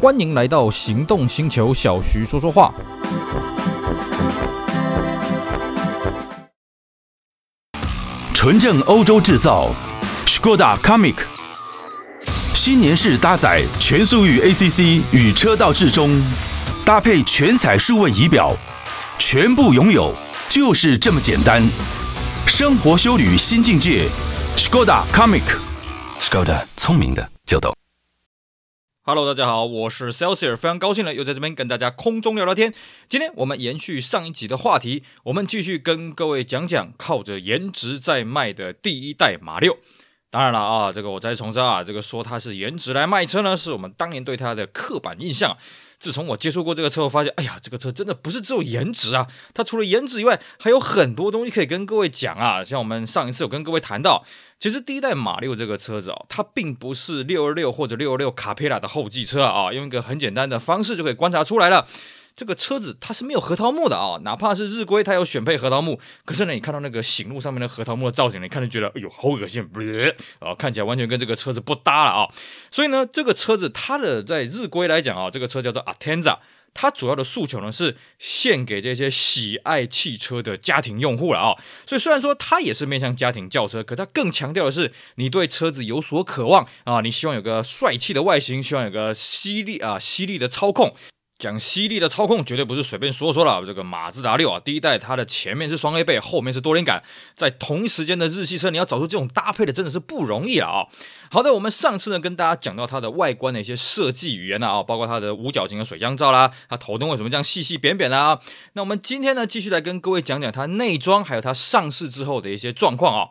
欢迎来到行动星球，小徐说说话。纯正欧洲制造，Skoda Comic，新年式搭载全速域 ACC 与车道智中，搭配全彩数位仪表，全部拥有就是这么简单。生活修旅新境界，Skoda Comic，Skoda 聪明的。Hello，大家好，我是 Celsius，非常高兴呢又在这边跟大家空中聊聊天。今天我们延续上一集的话题，我们继续跟各位讲讲靠着颜值在卖的第一代马六。当然了啊，这个我再重申啊，这个说它是颜值来卖车呢，是我们当年对它的刻板印象。自从我接触过这个车，我发现，哎呀，这个车真的不是只有颜值啊，它除了颜值以外，还有很多东西可以跟各位讲啊。像我们上一次有跟各位谈到，其实第一代马六这个车子哦，它并不是六二六或者六二六卡佩拉的后继车啊，用一个很简单的方式就可以观察出来了。这个车子它是没有核桃木的啊，哪怕是日规它有选配核桃木，可是呢，你看到那个醒路上面的核桃木的造型，你看就觉得哎呦好恶心，啊，看起来完全跟这个车子不搭了啊。所以呢，这个车子它的在日规来讲啊，这个车叫做 Atenza，它主要的诉求呢是献给这些喜爱汽车的家庭用户了啊。所以虽然说它也是面向家庭轿车，可它更强调的是你对车子有所渴望啊，你希望有个帅气的外形，希望有个犀利啊犀利的操控。讲犀利的操控绝对不是随便说说了。这个马自达六啊，第一代它的前面是双 A 背，后面是多连杆，在同一时间的日系车，你要找出这种搭配的真的是不容易了啊。好的，我们上次呢跟大家讲到它的外观的一些设计语言呢啊，包括它的五角形的水箱罩啦，它头灯为什么这样细细扁扁啊？那我们今天呢继续来跟各位讲讲它内装，还有它上市之后的一些状况啊。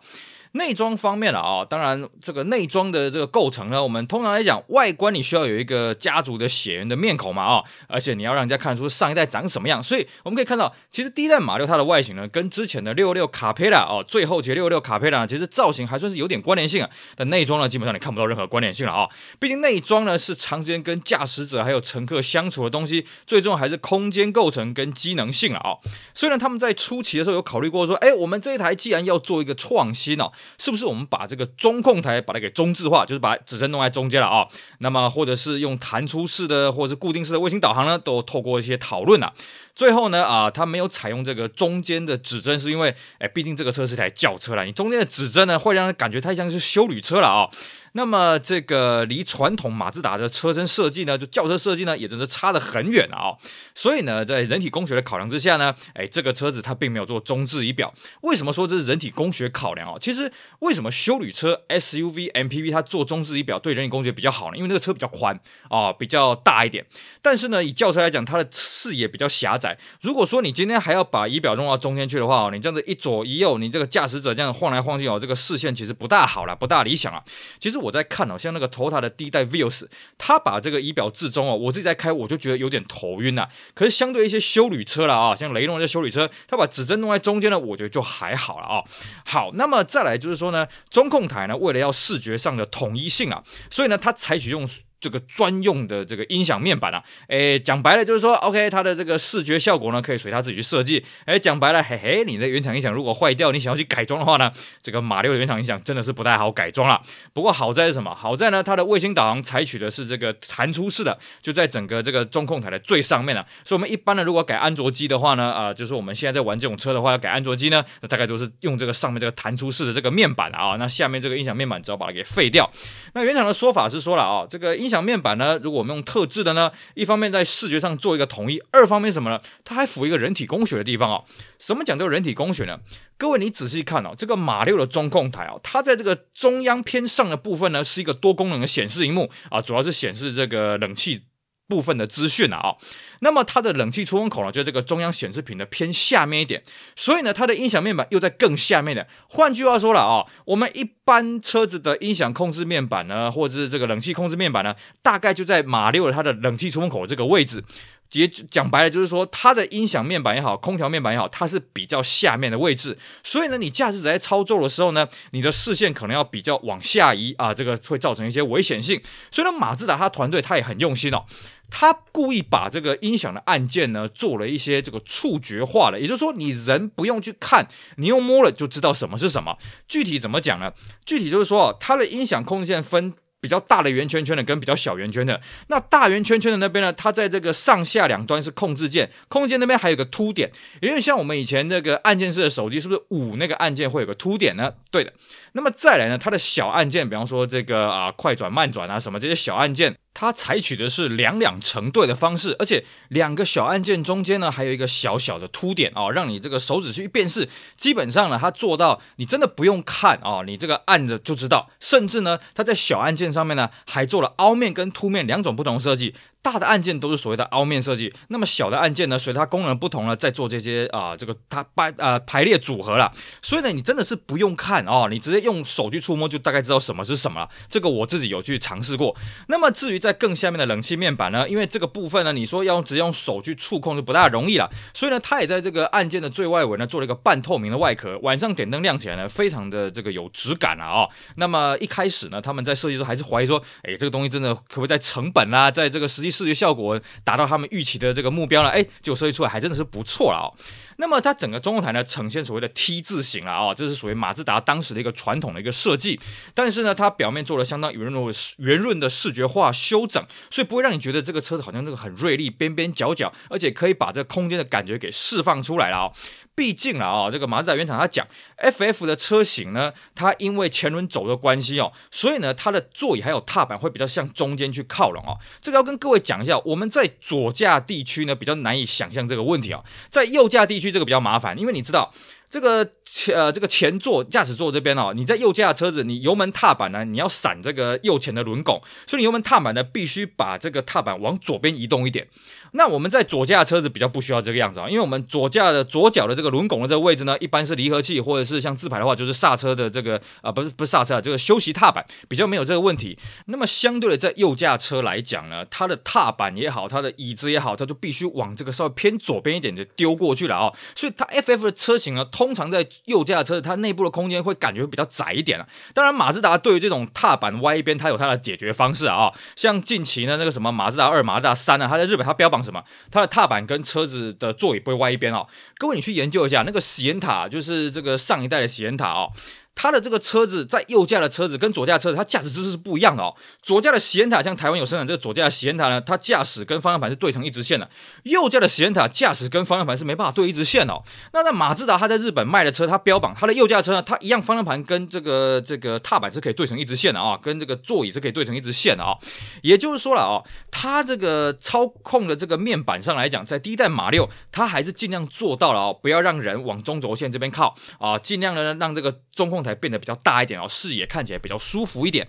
内装方面了啊，当然这个内装的这个构成呢，我们通常来讲，外观你需要有一个家族的血缘的面孔嘛啊，而且你要让人家看出上一代长什么样，所以我们可以看到，其实第一代马六它的外形呢，跟之前的六六卡佩拉哦，最后期六六卡佩拉其实造型还算是有点关联性啊，但内装呢，基本上你看不到任何关联性了啊，毕竟内装呢是长时间跟驾驶者还有乘客相处的东西，最终还是空间构成跟机能性了啊。虽然他们在初期的时候有考虑过说，哎，我们这一台既然要做一个创新哦。是不是我们把这个中控台把它给中置化，就是把指针弄在中间了啊？那么或者是用弹出式的或者是固定式的卫星导航呢？都透过一些讨论啊。最后呢，啊，它没有采用这个中间的指针，是因为，哎，毕竟这个车是台轿车了，你中间的指针呢，会让人感觉太像是修旅车了啊。那么这个离传统马自达的车身设计呢，就轿车设计呢，也真是差得很远啊、所以呢，在人体工学的考量之下呢，哎，这个车子它并没有做中置仪表。为什么说这是人体工学考量哦？其实为什么休旅车 SUV MPV 它做中置仪表对人体工学比较好呢？因为那个车比较宽啊、比较大一点。但是呢，以轿车来讲，它的视野比较狭窄。如果说你今天还要把仪表弄到中间去的话哦，你这样子一左一右，你这个驾驶者这样晃来晃去哦，这个视线其实不大好了，不大理想啊。其实我。我在看哦，像那个 Toyota 的第一代 Vios，它把这个仪表置中哦，我自己在开，我就觉得有点头晕呐。可是相对一些修旅车了啊，像雷诺的修旅车，它把指针弄在中间呢，我觉得就还好了啊。好，那么再来就是说呢，中控台呢，为了要视觉上的统一性啊，所以呢，它采取用。这个专用的这个音响面板啊，诶，讲白了就是说，OK，它的这个视觉效果呢，可以随它自己去设计。诶，讲白了，嘿嘿，你的原厂音响如果坏掉，你想要去改装的话呢，这个马六的原厂音响真的是不太好改装了。不过好在是什么？好在呢，它的卫星导航采取的是这个弹出式的，就在整个这个中控台的最上面了。所以，我们一般呢，如果改安卓机的话呢，啊、就是我们现在在玩这种车的话，要改安卓机呢，那大概都是用这个上面这个弹出式的这个面板啊。那下面这个音响面板只要把它给废掉。那原厂的说法是说了啊，这个音音响面板呢。如果我们用特制的呢，一方面在视觉上做一个统一，二方面什么呢？它还附一个人体工学的地方哦。什么讲究人体工学呢？各位你仔细看哦，这个马六的中控台啊，它在这个中央偏上的部分呢，是一个多功能的显示荧幕啊，主要是显示这个冷气。部分的资讯啊，那么它的冷气出风口呢，就在这个中央显示屏的偏下面一点，所以呢，它的音响面板又在更下面的。换句话说了啊，我们一般车子的音响控制面板呢，或者是这个冷气控制面板呢，大概就在马六的它的冷气出风口这个位置。也讲白了，就是说它的音响面板也好，空调面板也好，它是比较下面的位置。所以呢，你驾驶者在操作的时候呢，你的视线可能要比较往下移啊，这个会造成一些危险性。所以呢，马自达它团队他也很用心哦。他故意把这个音响的按键呢，做了一些这个触觉化的，也就是说，你人不用去看，你用摸了就知道什么是什么。具体怎么讲呢？具体就是说，它的音响控制键分。比较大的圆圈圈的跟比较小圆圈的。那大圆圈圈的那边呢，它在这个上下两端是控制键，控制键那边还有个凸点，有点像我们以前那个按键式的手机，是不是五那个按键会有个凸点呢？对的。那么再来呢，它的小按键，比方说这个啊快转慢转啊什么这些小按键。它采取的是两两成对的方式，而且两个小按键中间呢，还有一个小小的凸点哦，让你这个手指去辨识。基本上呢，它做到你真的不用看哦，你这个按着就知道。甚至呢，它在小按键上面呢，还做了凹面跟凸面两种不同设计。大的按键都是所谓的凹面设计，那么小的按键呢，随它功能不同呢，再做这些啊、这个它排呃排列组合了。所以呢，你真的是不用看哦，你直接用手去触摸就大概知道什么是什么了。这个我自己有去尝试过。那么至于在更下面的冷气面板呢，因为这个部分呢，你说要直接用手去触控就不大容易了，所以呢，它也在这个按键的最外围呢做了一个半透明的外壳，晚上点灯亮起来呢，非常的这个有质感啊、哦。那么一开始呢，他们在设计时候还是怀疑说，哎，这个东西真的可不可以在成本啦，在这个实际视觉效果。达到他们预期的这个目标了，哎，结果设计出来还真的是不错了哦。那么它整个中控台呢，呈现所谓的 T 字形了啊，这是属于马自达当时的一个传统的一个设计。但是呢，它表面做了相当圆润圆润的视觉化修整，所以不会让你觉得这个车子好像那个很锐利，边边角角，而且可以把这个空间的感觉给释放出来了啊。毕竟了啊，这个马自达原厂他讲，FF 的车型呢，它因为前轮轴的关系哦，所以呢，它的座椅还有踏板会比较向中间去靠拢哦。这个要跟各位讲一下，我们在左驾地区呢比较难以想象这个问题哦，在右驾地区这个比较麻烦，因为你知道。这个前呃，这个前座驾驶座这边哦，你在右驾车子，你油门踏板呢，你要闪这个右前的轮拱，所以你油门踏板呢，必须把这个踏板往左边移动一点。那我们在左驾车子比较不需要这个样子啊，因为我们左驾的左脚的这个轮拱的这个位置呢，一般是离合器，或者是像自排的话，就是刹车的这个啊、不是不是刹车啊，这个休息踏板比较没有这个问题。那么相对的，在右驾车来讲呢，它的踏板也好，它的椅子也好，它就必须往这个稍微偏左边一点就丢过去了啊。所以它 FF 的车型呢，通常在右驾车子，它内部的空间会感觉会比较窄一点啊。当然，马自达对于这种踏板歪一边，它有它的解决方式啊。像近期呢，那个什么马自达二、马自达三呢，它在日本它标榜什么？它的踏板跟车子的座椅不会歪一边哦。各位，你去研究一下那个喜延塔，就是这个上一代的喜延塔哦。它的这个车子在右驾的车子跟左驾车子，它驾驶姿势是不一样的哦。左驾的喜延塔，像台湾有生产这个左驾的喜延塔呢，它驾驶跟方向盘是对成一直线的。右驾的喜延塔驾驶跟方向盘是没办法对一直线哦。那在马自达，它在日本卖的车，它标榜它的右驾车呢，它一样方向盘跟这个这个踏板是可以对成一直线的啊，跟这个座椅是可以对成一直线的啊。也就是说了哦，它这个操控的这个面板上来讲，在第一代马六，它还是尽量做到了哦，不要让人往中轴线这边靠啊，尽量的让这个中控。才变得比较大一点哦，视野看起来比较舒服一点。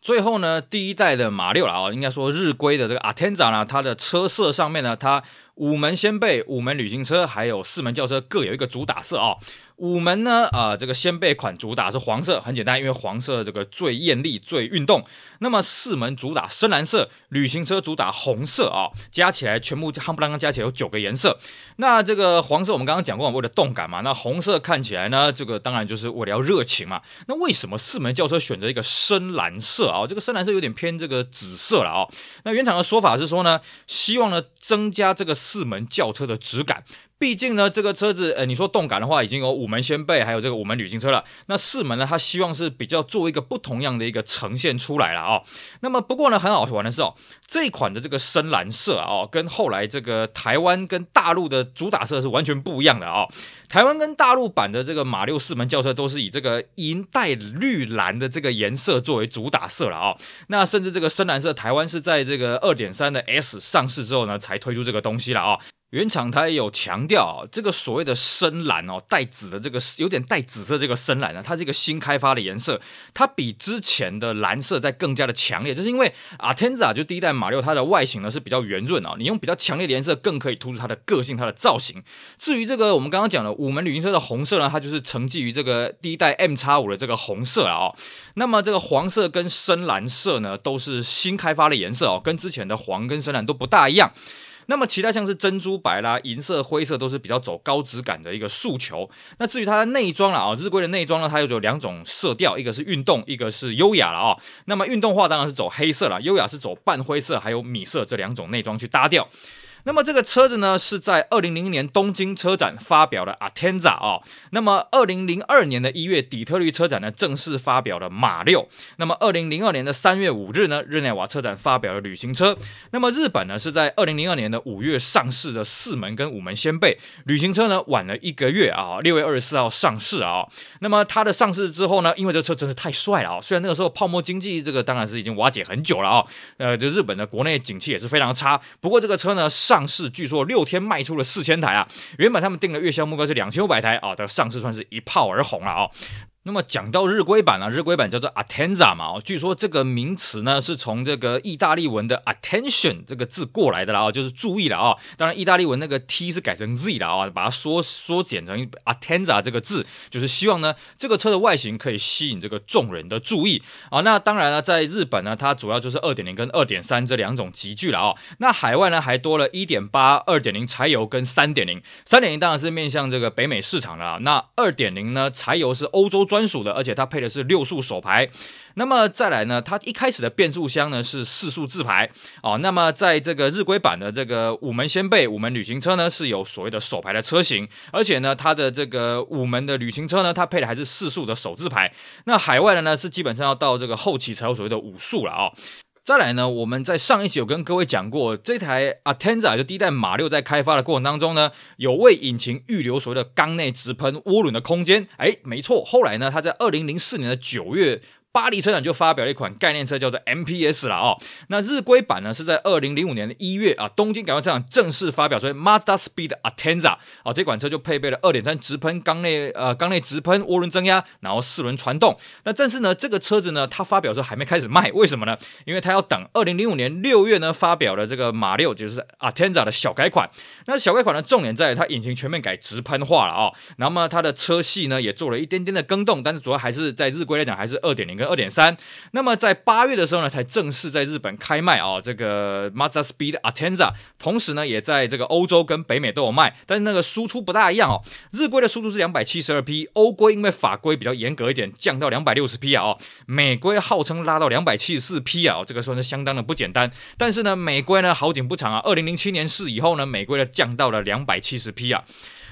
最后呢，第一代的马六了啊，应该说日规的这个 Atenza 呢，它的车色上面呢，它五门掀背、五门旅行车还有四门轿车各有一个主打色啊。五门呢，呃，这个掀背款主打是黄色，很简单，因为黄色这个最艳丽、最运动。那么四门主打深蓝色，旅行车主打红色啊，加起来全部夯不啷当加起来有九个颜色。那这个黄色我们刚刚讲过，为了动感嘛。那红色看起来呢，这个当然就是为了要热情嘛。那为什么四门轿车选择一个深蓝色啊？这个深蓝色有点偏这个紫色了啊。那原厂的说法是说呢，希望呢增加这个四门轿车的质感。毕竟呢，这个车子，呃，你说动感的话，已经有五门掀背，还有这个五门旅行车了。那四门呢，它希望是比较做一个不同样的一个呈现出来了啊、哦。那么不过呢，很好玩的是哦，这一款的这个深蓝色啊，哦，跟后来这个台湾跟大陆的主打色是完全不一样的啊、哦。台湾跟大陆版的这个马六四门轿车都是以这个银带绿蓝的这个颜色作为主打色了啊、哦。那甚至这个深蓝色，台湾是在这个二点三的 S 上市之后呢，才推出这个东西了啊、哦。原厂它也有强调啊，这个所谓的深蓝哦，带紫的这个有点带紫色这个深蓝呢，它是一个新开发的颜色，它比之前的蓝色再更加的强烈，就是因为 Atenza 就第一代马六它的外形呢是比较圆润啊，你用比较强烈的颜色更可以突出它的个性、它的造型。至于这个我们刚刚讲的五门旅行车的红色呢，它就是承继于这个第一代 MX-5 的这个红色啊、那么这个黄色跟深蓝色呢，都是新开发的颜色哦，跟之前的黄跟深蓝都不大一样。那么其他像是珍珠白啦、银色、灰色都是比较走高质感的一个诉求。那至于它的内装了啊，日规的内装呢，它又有两种色调，一个是运动，一个是优雅了啊。那么运动化当然是走黑色了，优雅是走半灰色还有米色这两种内装去搭调。那么这个车子呢，是在二零零零年东京车展发表的 Atenza 哦。那么二零零二年的一月，底特律车展呢正式发表了马六。那么二零零二年的三月五日呢，日内瓦车展发表了旅行车。那么日本呢是在二零零二年的五月上市的四门跟五门掀背旅行车呢，晚了一个月啊，六月二十四号上市啊。那么它的上市之后呢，因为这车真是太帅了啊，虽然那个时候泡沫经济这个当然是已经瓦解很久了啊，呃，就日本的国内景气也是非常差。不过这个车呢上。上市据说六天卖出了四千台啊！原本他们定的月销目标是两千五百台啊，的上市算是一炮而红了啊。那么讲到日规版啊，日规版叫做 Atenza 嘛，哦，据说这个名词呢是从这个意大利文的 attention 这个字过来的啦，哦，就是注意了啊。当然，意大利文那个 t 是改成 z 了啊，把它缩缩减成 Atenza 这个字，就是希望呢这个车的外形可以吸引这个众人的注意啊。那当然了，在日本呢，它主要就是二点零跟二点三这两种集聚了啊。那海外呢还多了一点八、二点零柴油跟三点零，三点零当然是面向这个北美市场了。那二点零呢，柴油是欧洲专。专属的，而且它配的是六速手排。那么再来呢，它一开始的变速箱呢是四速自排哦。那么在这个日规版的这个五门掀背五门旅行车呢，是有所谓的手排的车型，而且呢，它的这个五门的旅行车呢，它配的还是四速的手自排。那海外的呢，是基本上要到这个后期才有所谓的五速了啊。再来呢，我们在上一期有跟各位讲过，这台 Atenza 就第一代马六在开发的过程当中呢，有为引擎预留所谓的缸内直喷涡轮的空间。哎，没错，后来呢，它在二零零四年的九月。巴黎车展就发表了一款概念车，叫做 MPS 了哦。那日规版呢是在二零零五年的一月啊，东京改装车厂正式发表，所以 Mazda Speed Atenza 啊，这款车就配备了二点三直喷缸内呃缸内直喷涡轮增压，然后四轮传动。那但是呢，这个车子呢，它发表的时候还没开始卖，为什么呢？因为它要等二零零五年六月呢发表了这个马六，就是 Atenza 的小改款。那小改款的重点在于它引擎全面改直喷化了啊、然后呢，它的车系呢也做了一点点的更动，但是主要还是在日规来讲还是二点零跟。二点三，那么在八月的时候呢，才正式在日本开卖啊、哦，这个 Mazda Speed Atenza，同时呢，也在这个欧洲跟北美都有卖，但是那个输出不大一样哦。日规的输出是两百七十二匹，欧规因为法规比较严格一点，降到两百六十匹啊哦。美规号称拉到两百七十四匹啊，这个算是相当的不简单。但是呢，美规呢好景不长啊，二零零七年四以后呢，美规呢降到了两百七十匹啊。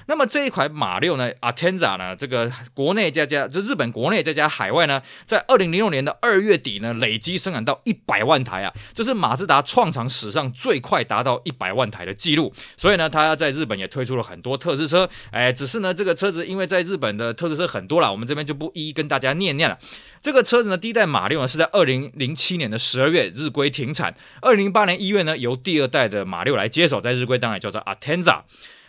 那么这一款马六呢，Atenza 呢，这个国内再加就日本国内再加海外呢，在二零零六年的二月底呢，累计生产到一百万台啊，这是马自达创厂史上最快达到一百万台的记录。所以呢，它在日本也推出了很多特仕车，哎，只是呢，这个车子因为在日本的特仕车很多了，我们这边就不一一跟大家念念了。这个车子呢，第一代马六呢是在二零零七年的十二月日规停产，二零零八年一月呢，由第二代的马六来接手，在日规当然叫做 Atenza。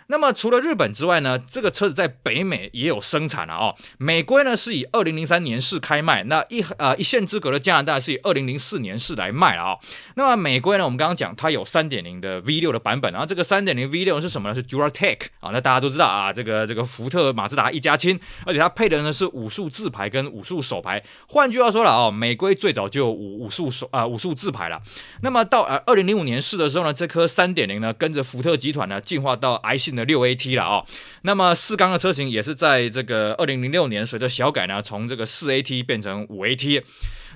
那么除了日本之外呢，这个车子在北美也有生产了哦。美规呢是以二零零三年式开卖，那一呃一线之隔的加拿大是以二零零四年式来卖了啊、哦。那么美规呢，我们刚刚讲它有三点零的 V 六的版本，然后这个三点零 V 六是什么呢？是 DuraTech 啊。那大家都知道啊，这个这个福特马自达一家亲，而且它配的呢是五速自排跟五速手排。换句话说了、哦，美规最早就有五五速手啊、呃、五速自排了。那么到呃二零零五年式的时候呢，这颗三点零呢跟着福特集团呢进化到 i 的六 AT 了啊、那么四缸的车型也是在这个二零零六年随着小改呢，从这个四 AT 变成五 AT。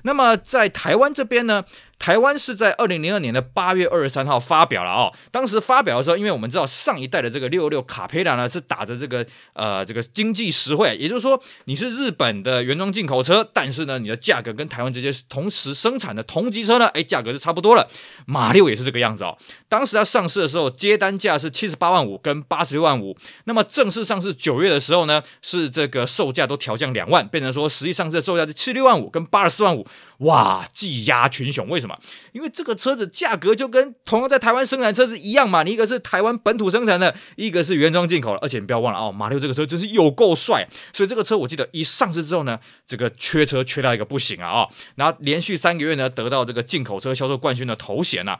那么在台湾这边呢，台湾是在二零零二年的八月二十三号发表了哦。当时发表的时候，因为我们知道上一代的这个六六卡佩拉呢是打着这个呃这个经济实惠，也就是说你是日本的原装进口车，但是呢你的价格跟台湾这些同时生产的同级车呢，哎价格是差不多了。马六也是这个样子哦。当时它上市的时候接单价是七十八万五跟八十六万五，那么正式上市九月的时候呢，是这个售价都调降两万，变成说实际上市的售价是七十六万五跟八十四万五。哇，技压群雄，为什么？因为这个车子价格就跟同样在台湾生产车子一样嘛，你一个是台湾本土生产的，一个是原装进口的，而且你不要忘了哦，马六这个车真是有够帅，所以这个车我记得一上市之后呢，这个缺车缺到一个不行啊啊、哦，然后连续三个月呢得到这个进口车销售冠军的头衔呐、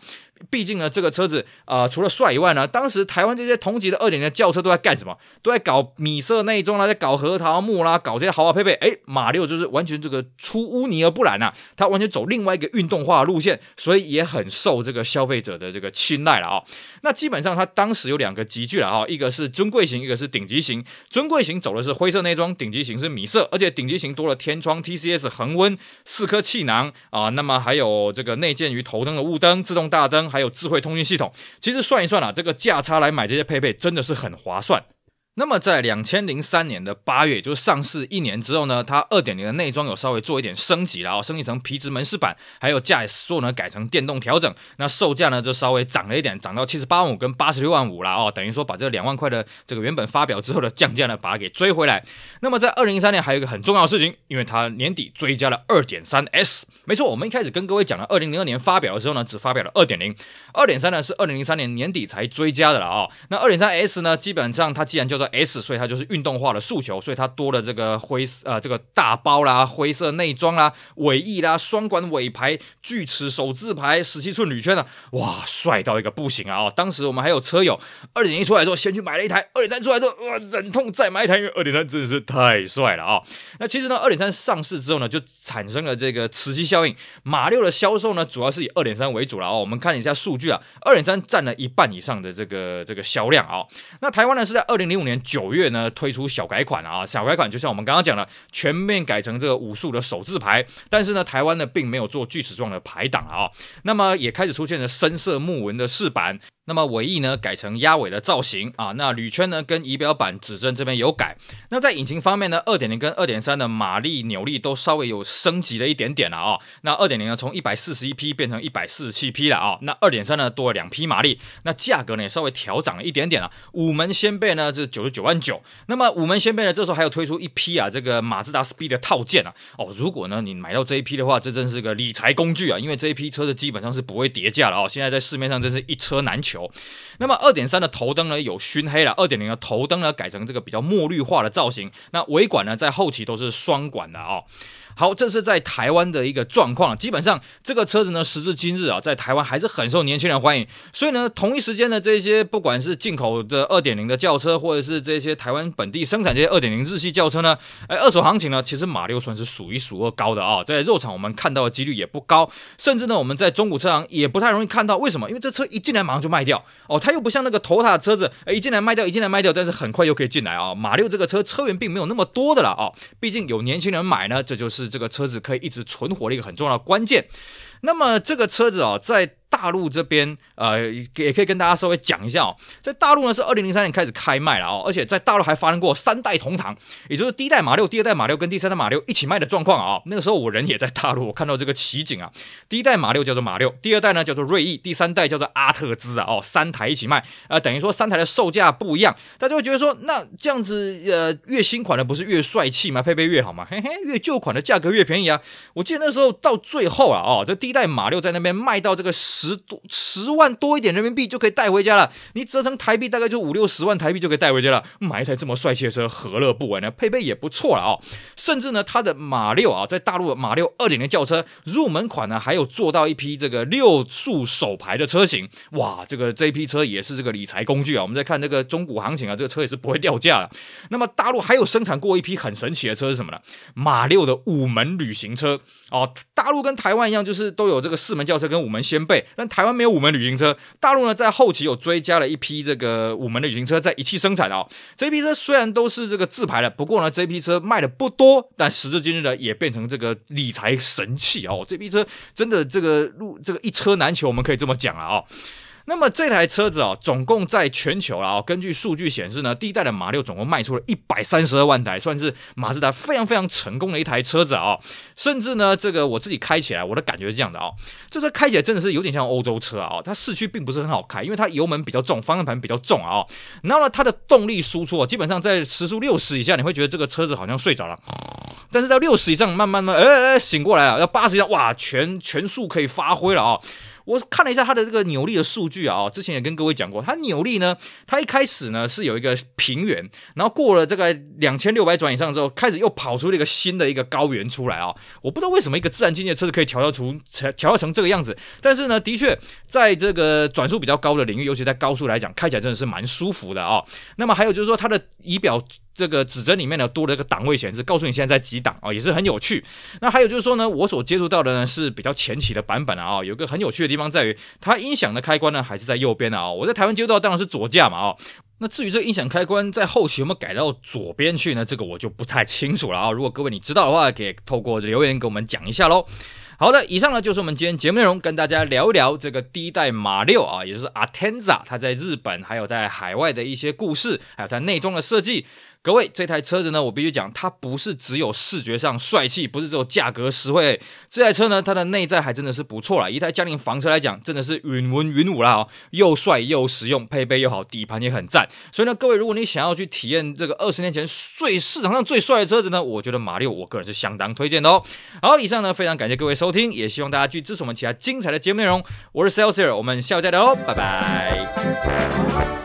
毕竟呢，这个车子啊、除了帅以外呢，当时台湾这些同级的二点零轿车都在干什么？都在搞米色内装啦，在搞核桃木啦，搞这些豪华配备。哎，马六就是完全这个出污泥而不染呐、它完全走另外一个运动化路线，所以也很受这个消费者的这个青睐了啊、那基本上它当时有两个级距了啊，一个是尊贵型，一个是顶级型。尊贵型走的是灰色内装，顶级型是米色，而且顶级型多了天窗、TCS 恒温、四颗气囊啊，那么还有这个内建于头灯的雾灯、自动大灯。还有智慧通讯系统。其实算一算啊，这个价差来买这些配备真的是很划算。那么在两千零三年的八月，也就是上市一年之后呢，它二点零的内装有稍微做一点升级了啊，升级成皮质门饰板，还有驾驶座呢改成电动调整，那售价呢就稍微涨了一点，涨到七十八万五跟八十六万五了哦，等于说把这两万块的这个原本发表之后的降价呢，把它给追回来。那么在二零一三年还有一个很重要的事情，因为它年底追加了二点三 S，没错，我们一开始跟各位讲了，二零零二年发表的时候呢，只发表了二点零，二点三呢是二零零三年年底才追加的了啊。那二点三 S 呢，基本上它既然叫做 S，所以它就是运动化的诉求，所以它多了这个灰呃这个大包啦、灰色内装啦、尾翼啦、双管尾排、锯齿手自排、十七寸铝圈的，哇，帅到一个不行啊！哦，当时我们还有车友二点零出来之后，先去买了一台，二点三出来之后，哇，忍痛再买一台，因为二点三真的是太帅了啊！那其实呢，二点三上市之后呢，就产生了这个磁吸效应，马六的销售呢，主要是以二点三为主了哦。我们看一下数据啊，二点三占了一半以上的这个这个销量啊，哦。那台湾呢是在二零零五年九月。呢推出小改款啊，小改款就像我们刚刚讲的，全面改成这个武术的手字牌，但是呢，台湾呢并没有做锯齿状的排档啊，那么也开始出现了深色木纹的饰板。那么尾翼呢改成鸭尾的造型啊，那铝圈呢跟仪表板指针这边有改。那在引擎方面呢，二点零跟二点三的马力扭力都稍微有升级了一点点了啊。那二点零呢从一百四十一匹变成一百四十七匹了啊。那二点三呢多了两匹马力，那价格呢也稍微调涨了一点点了。五门掀背呢是九十九万九。那么五门掀背呢这时候还有推出一批啊这个马自达 Speed 的套件啊哦，如果呢你买到这一批的话，这真是个理财工具啊，因为这一批车子基本上是不会跌价了哦。现在在市面上真是一车难求。那么二点三的头灯呢有熏黑了，二点零的头灯呢改成这个比较墨绿化的造型，那尾管呢在后期都是双管的啊。好，这是在台湾的一个状况。基本上这个车子呢，时至今日啊，在台湾还是很受年轻人欢迎。所以呢，同一时间的这些不管是进口的二点零的轿车，或者是这些台湾本地生产这些二点零日系轿车呢，哎，二手行情呢，其实马六算是数一数二高的啊。在肉场我们看到的几率也不高，甚至呢，我们在中古车行也不太容易看到。为什么？因为这车一进来马上就卖掉哦，它又不像那个头塔车子，哎，一进来卖掉，一进来卖掉，但是很快又可以进来啊。马六这个车车源并没有那么多的了啊，毕竟有年轻人买呢，这就是这个车子可以一直存活的一个很重要的关键。那么这个车子啊，在大陆这边，呃，也可以跟大家稍微讲一下哦，在大陆呢是二零零三年开始开卖了哦，而且在大陆还发生过三代同堂，也就是第一代马六、第二代马六跟第三代马六一起卖的状况啊。那个时候我人也在大陆，我看到这个奇景啊。第一代马六叫做马六，第二代呢叫做锐意，第三代叫做阿特兹啊。哦，三台一起卖，呃，等于说三台的售价不一样，大家会觉得说，那这样子，呃，越新款的不是越帅气吗？配备越好吗？嘿嘿，越旧款的价格越便宜啊。我记得那时候到最后啊，哦，这第一代马六在那边卖到这个十十多十万多一点人民币就可以带回家了，你折成台币大概就五六十万台币就可以带回家了。买一台这么帅气的车，何乐不为呢？配备也不错了哦，甚至呢，它的马六啊，在大陆的马六二点零轿车入门款呢，还有做到一批这个六速手排的车型。哇，这个这一批车也是这个理财工具啊。我们在看这个中古行情啊，这个车也是不会掉价的。那么大陆还有生产过一批很神奇的车是什么呢？马六的五门旅行车哦。大陆跟台湾一样，就是都有这个四门轿车跟五门掀背，但台湾没有五门旅行车。大陆呢，在后期有追加了一批这个五门的旅行车，在一汽生产的哦。这批车虽然都是这个自排的，不过呢，这批车卖的不多，但时至今日呢，也变成这个理财神器哦。这批车真的这个路这个一车难求，我们可以这么讲了哦。那么这台车子啊，总共在全球啊，根据数据显示呢，第一代的马六总共卖出了一百三十二万台，算是马自达非常非常成功的一台车子啊。甚至呢，这个我自己开起来，我的感觉是这样的啊，这车开起来真的是有点像欧洲车啊。它市区并不是很好开，因为它油门比较重，方向盘比较重啊。然后呢，它的动力输出啊，基本上在时速六十以下，你会觉得这个车子好像睡着了，但是在六十以上，慢慢慢，哎哎哎，醒过来了，要八十以上，哇，全全速可以发挥了啊。我看了一下它的这个扭力的数据啊，之前也跟各位讲过，它扭力呢，它一开始呢是有一个平原，然后过了这个两千六百转以上之后，开始又跑出了一个新的一个高原出来啊。我不知道为什么一个自然进气的车子可以调教出调调成这个样子，但是呢，的确在这个转速比较高的领域，尤其在高速来讲，开起来真的是蛮舒服的啊。那么还有就是说它的仪表。这个指针里面呢多了一个档位显示，告诉你现在在几档啊，也是很有趣。那还有就是说呢，我所接触到的呢是比较前期的版本啊，有个很有趣的地方在于，它音响的开关呢还是在右边的啊。我在台湾接触到当然是左驾嘛啊。那至于这个音响开关在后期有没有改到左边去呢？这个我就不太清楚了啊。如果各位你知道的话，可以透过留言给我们讲一下喽。好的，以上呢就是我们今天节目内容，跟大家聊一聊这个第一代马六啊，也就是 Atenza，它在日本还有在海外的一些故事，还有它内装的设计。各位，这台车子呢，我必须讲，它不是只有视觉上帅气，不是只有价格实惠。这台车呢，它的内在还真的是不错啦。一台家庭房车来讲，真的是云文云武啦哦，又帅又实用，配备又好，底盘也很赞。所以呢，各位，如果你想要去体验这个二十年前最市场上最帅的车子呢，我觉得马六，我个人是相当推荐的哦。好，以上呢，非常感谢各位收听，也希望大家去支持我们其他精彩的节目内容。我是 Celsius，我们下回再聊哦，拜拜。